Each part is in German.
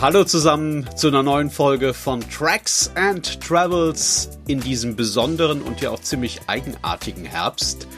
Hallo zusammen zu einer neuen Folge von Tracks and Travels in diesem besonderen und ja auch ziemlich eigenartigen Herbst.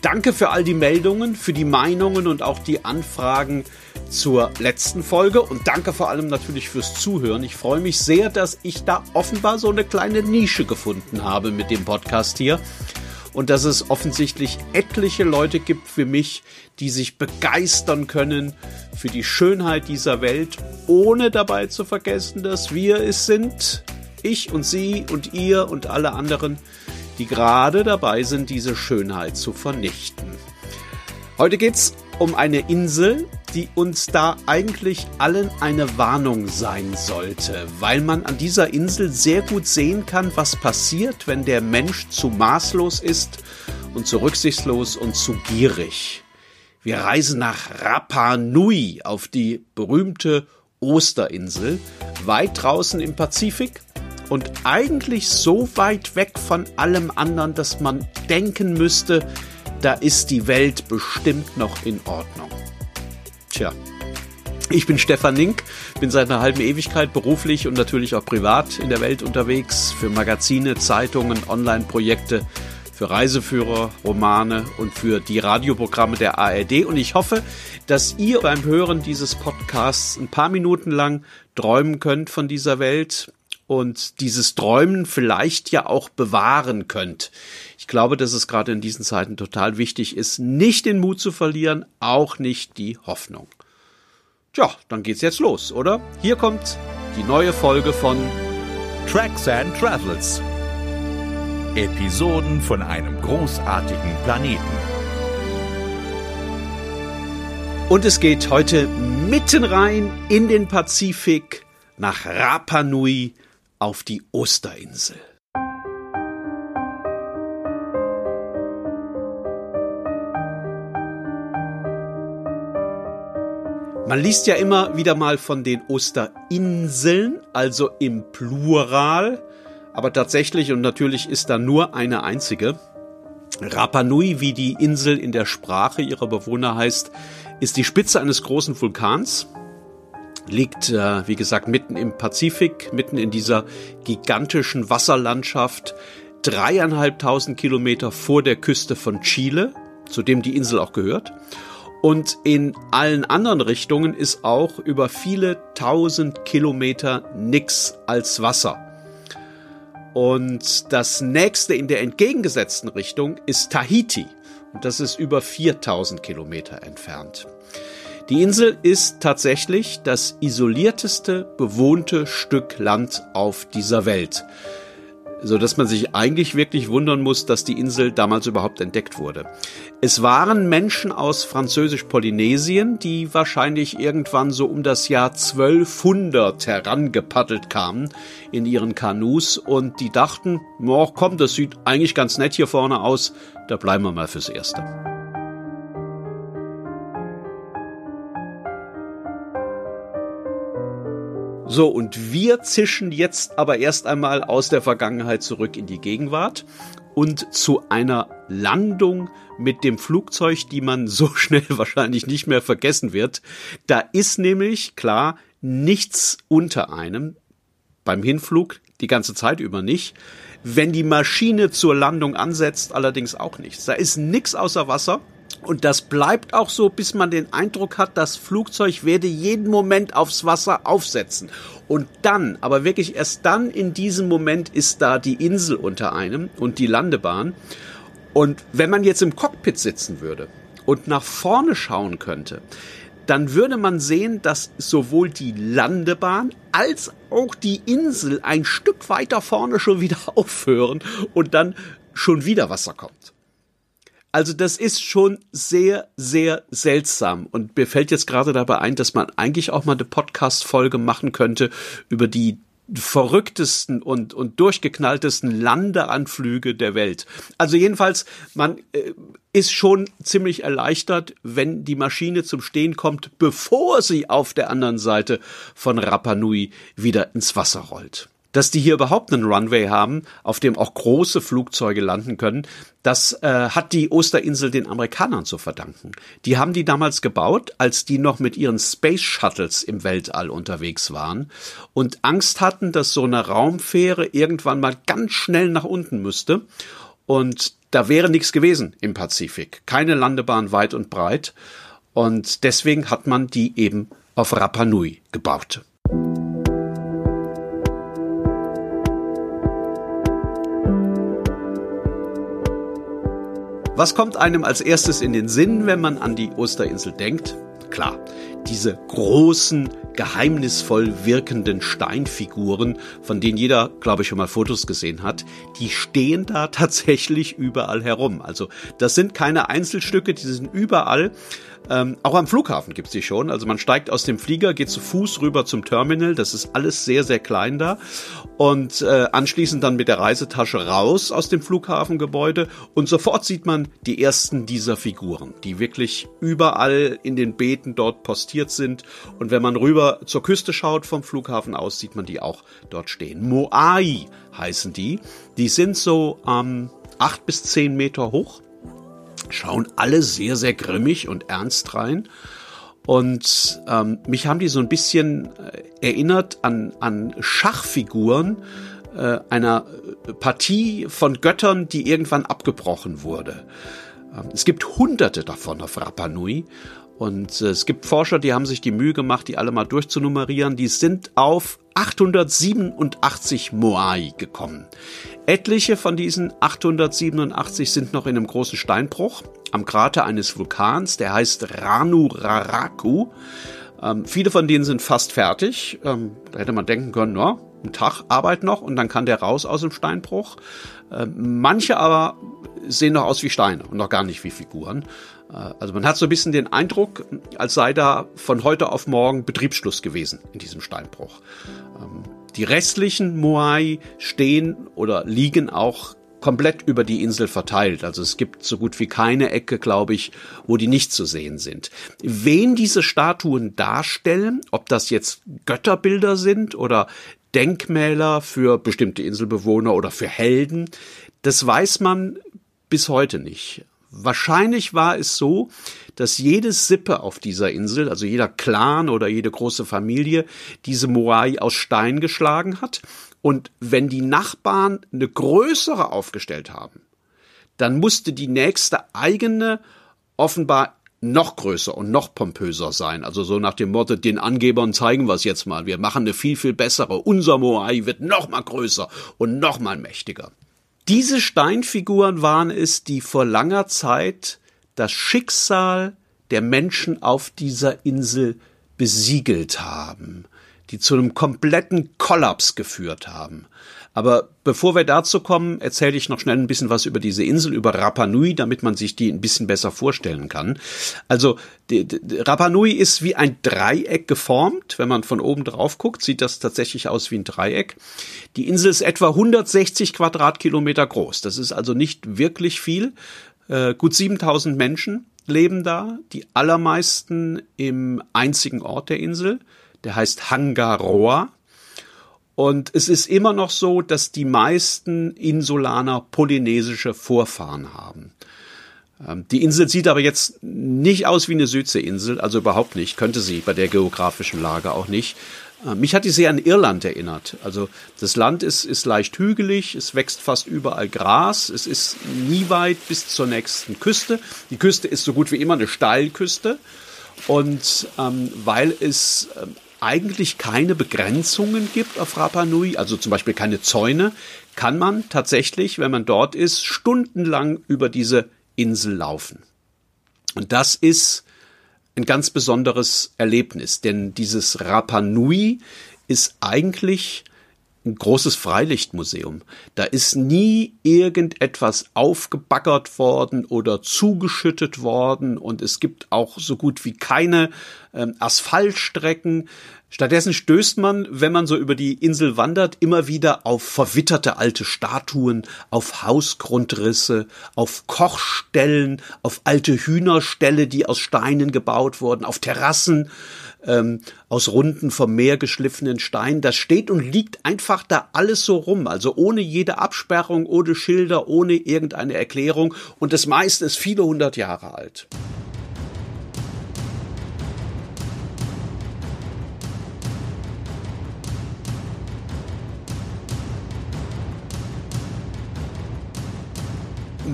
Danke für all die Meldungen, für die Meinungen und auch die Anfragen zur letzten Folge und danke vor allem natürlich fürs Zuhören. Ich freue mich sehr, dass ich da offenbar so eine kleine Nische gefunden habe mit dem Podcast hier und dass es offensichtlich etliche Leute gibt für mich, die sich begeistern können für die Schönheit dieser Welt, ohne dabei zu vergessen, dass wir es sind, ich und Sie und ihr und alle anderen, die gerade dabei sind, diese Schönheit zu vernichten. Heute geht's um eine Insel, die uns da eigentlich allen eine Warnung sein sollte, weil man an dieser Insel sehr gut sehen kann, was passiert, wenn der Mensch zu maßlos ist und zu rücksichtslos und zu gierig. Wir reisen nach Rapa Nui auf die berühmte Osterinsel, weit draußen im Pazifik und eigentlich so weit weg von allem anderen, dass man denken müsste, da ist die Welt bestimmt noch in Ordnung. Tja. Ich bin Stefan Link, bin seit einer halben Ewigkeit beruflich und natürlich auch privat in der Welt unterwegs für Magazine, Zeitungen, Online-Projekte, für Reiseführer, Romane und für die Radioprogramme der ARD. Und ich hoffe, dass ihr beim Hören dieses Podcasts ein paar Minuten lang träumen könnt von dieser Welt und dieses Träumen vielleicht ja auch bewahren könnt. Ich glaube, dass es gerade in diesen Zeiten total wichtig ist, nicht den Mut zu verlieren, auch nicht die Hoffnung. Tja, dann geht's jetzt los, oder? Hier kommt die neue Folge von Tracks and Travels. Episoden von einem großartigen Planeten. Und es geht heute mitten rein in den Pazifik nach Rapa Nui auf die Osterinsel. Man liest ja immer wieder mal von den Osterinseln, also im Plural, aber tatsächlich und natürlich ist da nur eine einzige. Rapa Nui, wie die Insel in der Sprache ihrer Bewohner heißt, ist die Spitze eines großen Vulkans, liegt, äh, wie gesagt, mitten im Pazifik, mitten in dieser gigantischen Wasserlandschaft, dreieinhalbtausend Kilometer vor der Küste von Chile, zu dem die Insel auch gehört. Und in allen anderen Richtungen ist auch über viele tausend Kilometer nix als Wasser. Und das nächste in der entgegengesetzten Richtung ist Tahiti. Und das ist über 4000 Kilometer entfernt. Die Insel ist tatsächlich das isolierteste bewohnte Stück Land auf dieser Welt, so dass man sich eigentlich wirklich wundern muss, dass die Insel damals überhaupt entdeckt wurde. Es waren Menschen aus Französisch-Polynesien, die wahrscheinlich irgendwann so um das Jahr 1200 herangepaddelt kamen in ihren Kanus und die dachten, oh, komm, das sieht eigentlich ganz nett hier vorne aus, da bleiben wir mal fürs Erste. So, und wir zischen jetzt aber erst einmal aus der Vergangenheit zurück in die Gegenwart und zu einer Landung mit dem Flugzeug, die man so schnell wahrscheinlich nicht mehr vergessen wird. Da ist nämlich, klar, nichts unter einem, beim Hinflug die ganze Zeit über nicht. Wenn die Maschine zur Landung ansetzt, allerdings auch nichts. Da ist nichts außer Wasser. Und das bleibt auch so, bis man den Eindruck hat, das Flugzeug werde jeden Moment aufs Wasser aufsetzen. Und dann, aber wirklich erst dann in diesem Moment ist da die Insel unter einem und die Landebahn. Und wenn man jetzt im Cockpit sitzen würde und nach vorne schauen könnte, dann würde man sehen, dass sowohl die Landebahn als auch die Insel ein Stück weiter vorne schon wieder aufhören und dann schon wieder Wasser kommt. Also das ist schon sehr, sehr seltsam. Und mir fällt jetzt gerade dabei ein, dass man eigentlich auch mal eine Podcast-Folge machen könnte über die verrücktesten und, und durchgeknalltesten Landeanflüge der Welt. Also jedenfalls, man äh, ist schon ziemlich erleichtert, wenn die Maschine zum Stehen kommt, bevor sie auf der anderen Seite von Rapa Nui wieder ins Wasser rollt. Dass die hier überhaupt einen Runway haben, auf dem auch große Flugzeuge landen können, das äh, hat die Osterinsel den Amerikanern zu verdanken. Die haben die damals gebaut, als die noch mit ihren Space Shuttles im Weltall unterwegs waren und Angst hatten, dass so eine Raumfähre irgendwann mal ganz schnell nach unten müsste. Und da wäre nichts gewesen im Pazifik. Keine Landebahn weit und breit. Und deswegen hat man die eben auf Rapa Nui gebaut. Was kommt einem als erstes in den Sinn, wenn man an die Osterinsel denkt? Klar, diese großen, geheimnisvoll wirkenden Steinfiguren, von denen jeder, glaube ich, schon mal Fotos gesehen hat, die stehen da tatsächlich überall herum. Also das sind keine Einzelstücke, die sind überall. Ähm, auch am Flughafen gibt's die schon. Also man steigt aus dem Flieger, geht zu Fuß rüber zum Terminal. Das ist alles sehr, sehr klein da. Und äh, anschließend dann mit der Reisetasche raus aus dem Flughafengebäude. Und sofort sieht man die ersten dieser Figuren, die wirklich überall in den Beeten dort postiert sind. Und wenn man rüber zur Küste schaut vom Flughafen aus, sieht man die auch dort stehen. Moai heißen die. Die sind so ähm, acht bis zehn Meter hoch schauen alle sehr, sehr grimmig und ernst rein. Und ähm, mich haben die so ein bisschen äh, erinnert an, an Schachfiguren äh, einer Partie von Göttern, die irgendwann abgebrochen wurde. Ähm, es gibt hunderte davon auf Rapa Nui. Und äh, es gibt Forscher, die haben sich die Mühe gemacht, die alle mal durchzunummerieren. Die sind auf 887 Moai gekommen. Etliche von diesen 887 sind noch in einem großen Steinbruch am Krater eines Vulkans, der heißt Ranu Raraku. Ähm, viele von denen sind fast fertig. Ähm, da hätte man denken können, ja, ein Tag Arbeit noch und dann kann der raus aus dem Steinbruch. Ähm, manche aber sehen noch aus wie Steine und noch gar nicht wie Figuren. Äh, also man hat so ein bisschen den Eindruck, als sei da von heute auf morgen Betriebsschluss gewesen in diesem Steinbruch. Ähm, die restlichen Moai stehen oder liegen auch komplett über die Insel verteilt. Also es gibt so gut wie keine Ecke, glaube ich, wo die nicht zu sehen sind. Wen diese Statuen darstellen, ob das jetzt Götterbilder sind oder Denkmäler für bestimmte Inselbewohner oder für Helden, das weiß man bis heute nicht. Wahrscheinlich war es so, dass jede Sippe auf dieser Insel, also jeder Clan oder jede große Familie, diese Moai aus Stein geschlagen hat. Und wenn die Nachbarn eine größere aufgestellt haben, dann musste die nächste eigene offenbar noch größer und noch pompöser sein. Also so nach dem Motto, den Angebern zeigen wir es jetzt mal. Wir machen eine viel, viel bessere. Unser Moai wird noch mal größer und noch mal mächtiger. Diese Steinfiguren waren es, die vor langer Zeit das Schicksal der Menschen auf dieser Insel besiegelt haben, die zu einem kompletten Kollaps geführt haben. Aber bevor wir dazu kommen, erzähle ich noch schnell ein bisschen was über diese Insel, über Rapa Nui, damit man sich die ein bisschen besser vorstellen kann. Also die, die, Rapa Nui ist wie ein Dreieck geformt. Wenn man von oben drauf guckt, sieht das tatsächlich aus wie ein Dreieck. Die Insel ist etwa 160 Quadratkilometer groß. Das ist also nicht wirklich viel. Äh, gut 7000 Menschen leben da, die allermeisten im einzigen Ort der Insel. Der heißt Hangaroa und es ist immer noch so, dass die meisten Insulaner polynesische Vorfahren haben. Ähm, die Insel sieht aber jetzt nicht aus wie eine Südseeinsel, also überhaupt nicht, könnte sie bei der geografischen Lage auch nicht. Ähm, mich hat die sehr an Irland erinnert. Also das Land ist, ist leicht hügelig, es wächst fast überall Gras, es ist nie weit bis zur nächsten Küste. Die Küste ist so gut wie immer eine Steilküste. Und ähm, weil es ähm, eigentlich keine Begrenzungen gibt auf Rapa Nui, also zum Beispiel keine Zäune, kann man tatsächlich, wenn man dort ist, stundenlang über diese Insel laufen. Und das ist ein ganz besonderes Erlebnis, denn dieses Rapa Nui ist eigentlich ein großes Freilichtmuseum. Da ist nie irgendetwas aufgebaggert worden oder zugeschüttet worden und es gibt auch so gut wie keine ähm, Asphaltstrecken. Stattdessen stößt man, wenn man so über die Insel wandert, immer wieder auf verwitterte alte Statuen, auf Hausgrundrisse, auf Kochstellen, auf alte Hühnerställe, die aus Steinen gebaut wurden, auf Terrassen ähm, aus runden vom Meer geschliffenen Steinen. Das steht und liegt einfach da alles so rum, also ohne jede Absperrung, ohne Schilder, ohne irgendeine Erklärung. Und das meiste ist viele hundert Jahre alt.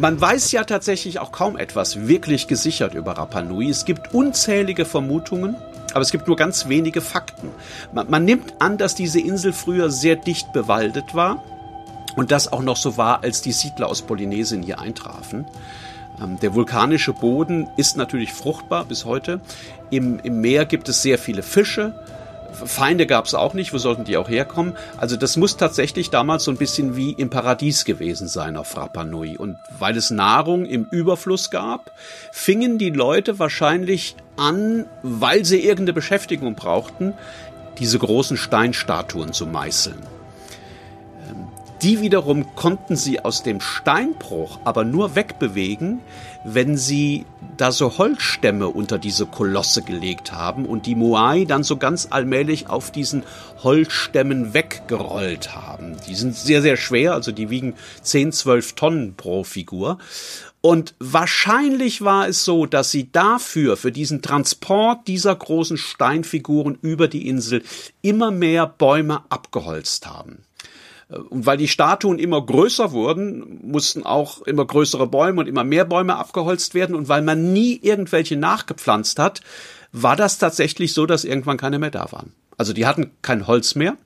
Man weiß ja tatsächlich auch kaum etwas wirklich gesichert über Rapa Nui. Es gibt unzählige Vermutungen, aber es gibt nur ganz wenige Fakten. Man, man nimmt an, dass diese Insel früher sehr dicht bewaldet war und das auch noch so war, als die Siedler aus Polynesien hier eintrafen. Ähm, der vulkanische Boden ist natürlich fruchtbar bis heute. Im, Im Meer gibt es sehr viele Fische, Feinde gab es auch nicht, wo sollten die auch herkommen? Also das muss tatsächlich damals so ein bisschen wie im Paradies gewesen sein auf Rapa Nui. Und weil es Nahrung im Überfluss gab, fingen die Leute wahrscheinlich an, weil sie irgendeine Beschäftigung brauchten, diese großen Steinstatuen zu meißeln. Die wiederum konnten sie aus dem Steinbruch aber nur wegbewegen, wenn sie da so Holzstämme unter diese Kolosse gelegt haben und die Moai dann so ganz allmählich auf diesen Holzstämmen weggerollt haben. Die sind sehr, sehr schwer, also die wiegen 10, 12 Tonnen pro Figur. Und wahrscheinlich war es so, dass sie dafür, für diesen Transport dieser großen Steinfiguren über die Insel, immer mehr Bäume abgeholzt haben. Und weil die Statuen immer größer wurden, mussten auch immer größere Bäume und immer mehr Bäume abgeholzt werden. Und weil man nie irgendwelche nachgepflanzt hat, war das tatsächlich so, dass irgendwann keine mehr da waren. Also die hatten kein Holz mehr.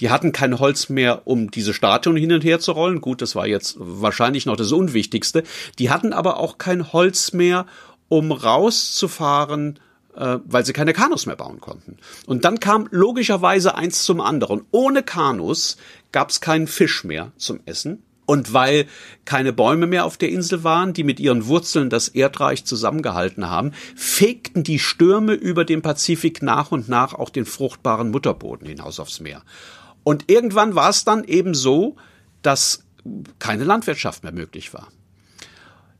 Die hatten kein Holz mehr, um diese Statuen hin und her zu rollen. Gut, das war jetzt wahrscheinlich noch das Unwichtigste. Die hatten aber auch kein Holz mehr, um rauszufahren äh, weil sie keine Kanus mehr bauen konnten. Und dann kam logischerweise eins zum anderen. Ohne Kanus gab es keinen Fisch mehr zum Essen. Und weil keine Bäume mehr auf der Insel waren, die mit ihren Wurzeln das Erdreich zusammengehalten haben, fegten die Stürme über den Pazifik nach und nach auch den fruchtbaren Mutterboden hinaus aufs Meer. Und irgendwann war es dann eben so, dass keine Landwirtschaft mehr möglich war.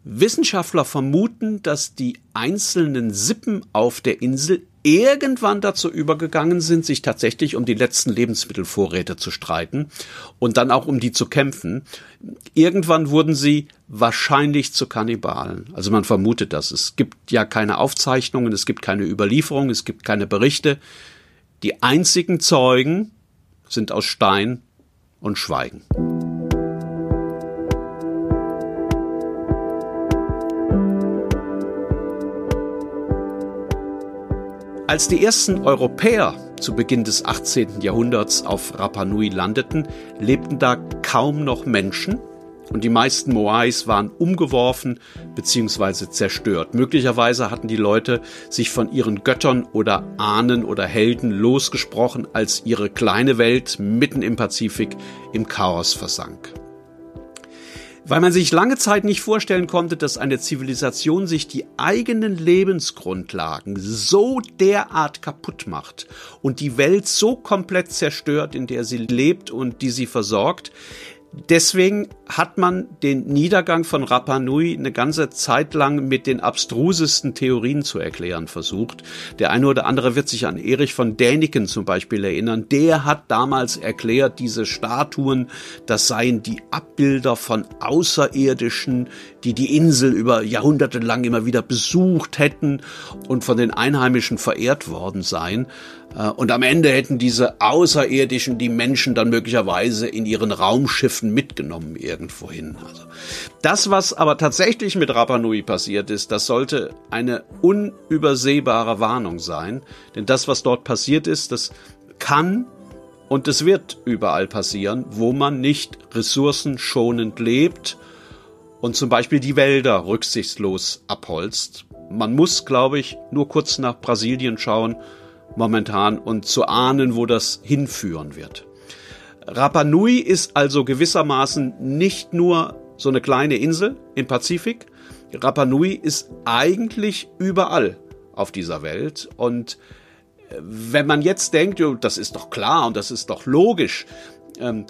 Wissenschaftler vermuten, dass die einzelnen Sippen auf der Insel irgendwann dazu übergegangen sind, sich tatsächlich um die letzten Lebensmittelvorräte zu streiten und dann auch um die zu kämpfen. Irgendwann wurden sie wahrscheinlich zu Kannibalen. Also man vermutet das. Es gibt ja keine Aufzeichnungen, es gibt keine Überlieferung, es gibt keine Berichte. Die einzigen Zeugen sind aus Stein und Schweigen. Als die ersten Europäer zu Beginn des 18. Jahrhunderts auf Rapa Nui landeten, lebten da kaum noch Menschen und die meisten Moais waren umgeworfen bzw. zerstört. Möglicherweise hatten die Leute sich von ihren Göttern oder Ahnen oder Helden losgesprochen, als ihre kleine Welt mitten im Pazifik im Chaos versank weil man sich lange Zeit nicht vorstellen konnte, dass eine Zivilisation sich die eigenen Lebensgrundlagen so derart kaputt macht und die Welt so komplett zerstört, in der sie lebt und die sie versorgt, Deswegen hat man den Niedergang von Rapa Nui eine ganze Zeit lang mit den abstrusesten Theorien zu erklären versucht. Der eine oder andere wird sich an Erich von Däniken zum Beispiel erinnern. Der hat damals erklärt, diese Statuen, das seien die Abbilder von Außerirdischen, die die Insel über Jahrhunderte lang immer wieder besucht hätten und von den Einheimischen verehrt worden seien. Äh, und am Ende hätten diese Außerirdischen die Menschen dann möglicherweise in ihren Raumschiffen mitgenommen irgendwohin. Also das, was aber tatsächlich mit Rapa Nui passiert ist, das sollte eine unübersehbare Warnung sein. Denn das, was dort passiert ist, das kann und es wird überall passieren, wo man nicht ressourcenschonend lebt und zum Beispiel die Wälder rücksichtslos abholzt. Man muss, glaube ich, nur kurz nach Brasilien schauen, momentan und zu ahnen, wo das hinführen wird. Rapa Nui ist also gewissermaßen nicht nur so eine kleine Insel im Pazifik. Rapa Nui ist eigentlich überall auf dieser Welt und äh, wenn man jetzt denkt, das ist doch klar und das ist doch logisch, ähm,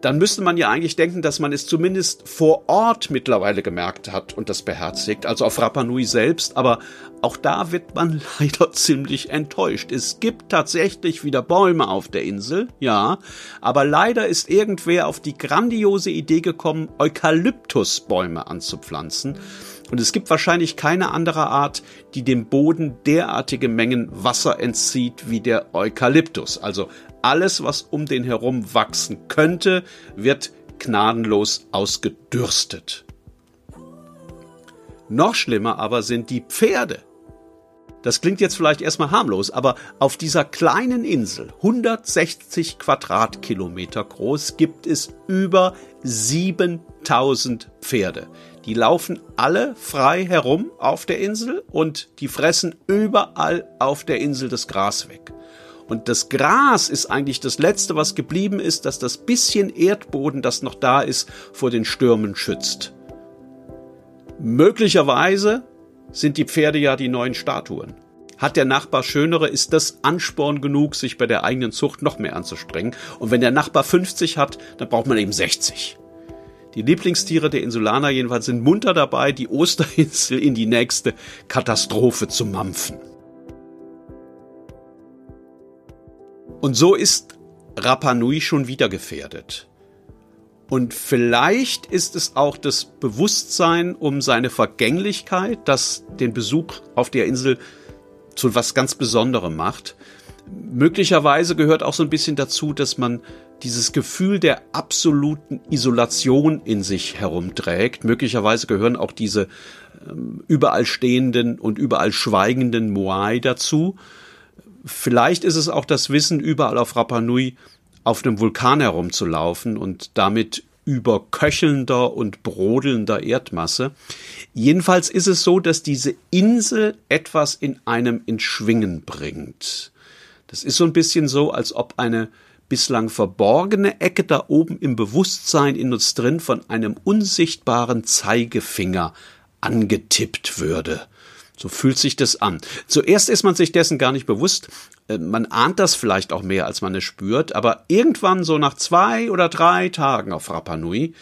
dann müsste man ja eigentlich denken, dass man es zumindest vor Ort mittlerweile gemerkt hat und das beherzigt, also auf Rapa Nui selbst, aber auch da wird man leider ziemlich enttäuscht. Es gibt tatsächlich wieder Bäume auf der Insel, ja, aber leider ist irgendwer auf die grandiose Idee gekommen, Eukalyptusbäume anzupflanzen. Und es gibt wahrscheinlich keine andere Art, die dem Boden derartige Mengen Wasser entzieht wie der Eukalyptus. Also alles, was um den herum wachsen könnte, wird gnadenlos ausgedürstet. Noch schlimmer aber sind die Pferde. Das klingt jetzt vielleicht erstmal harmlos, aber auf dieser kleinen Insel, 160 Quadratkilometer groß, gibt es über 7000 Pferde. Die laufen alle frei herum auf der Insel und die fressen überall auf der Insel das Gras weg. Und das Gras ist eigentlich das Letzte, was geblieben ist, dass das bisschen Erdboden, das noch da ist, vor den Stürmen schützt. Möglicherweise sind die Pferde ja die neuen Statuen. Hat der Nachbar schönere, ist das Ansporn genug, sich bei der eigenen Zucht noch mehr anzustrengen. Und wenn der Nachbar 50 hat, dann braucht man eben 60. Die Lieblingstiere der Insulaner jedenfalls sind munter dabei, die Osterinsel in die nächste Katastrophe zu mampfen. Und so ist Rapa Nui schon wieder gefährdet. Und vielleicht ist es auch das Bewusstsein um seine Vergänglichkeit, das den Besuch auf der Insel zu was ganz Besonderem macht. Möglicherweise gehört auch so ein bisschen dazu, dass man dieses Gefühl der absoluten Isolation in sich herumträgt. Möglicherweise gehören auch diese ähm, überall stehenden und überall schweigenden Moai dazu. Vielleicht ist es auch das Wissen, überall auf Rapa Nui auf einem Vulkan herumzulaufen und damit über köchelnder und brodelnder Erdmasse. Jedenfalls ist es so, dass diese Insel etwas in einem in Schwingen bringt. Das ist so ein bisschen so, als ob eine bislang verborgene Ecke da oben im Bewusstsein in uns drin von einem unsichtbaren Zeigefinger angetippt würde. So fühlt sich das an. Zuerst ist man sich dessen gar nicht bewusst. Äh, man ahnt das vielleicht auch mehr, als man es spürt. Aber irgendwann, so nach zwei oder drei Tagen auf Rapa Nui,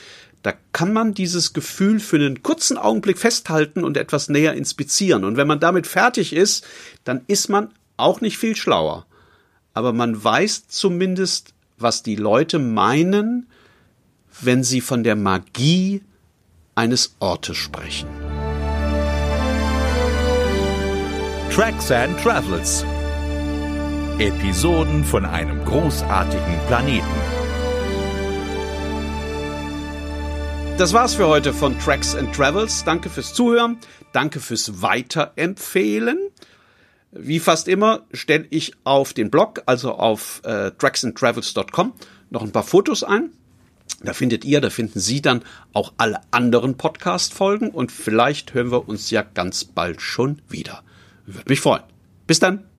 da kann man dieses Gefühl für einen kurzen Augenblick festhalten und etwas näher inspizieren. Und wenn man damit fertig ist, dann ist man auch nicht viel schlauer. Aber man weiß zumindest, was die Leute meinen, wenn sie von der Magie eines Ortes sprechen. Tracks and Travels. Episoden von einem großartigen Planeten. Das war's für heute von Tracks and Travels. Danke fürs Zuhören. Danke fürs Weiterempfehlen. Wie fast immer stelle ich auf den Blog, also auf äh, tracksandtravels.com, noch ein paar Fotos ein. Da findet ihr, da finden Sie dann auch alle anderen Podcast-Folgen und vielleicht hören wir uns ja ganz bald schon wieder. Würde mich freuen. Bis dann.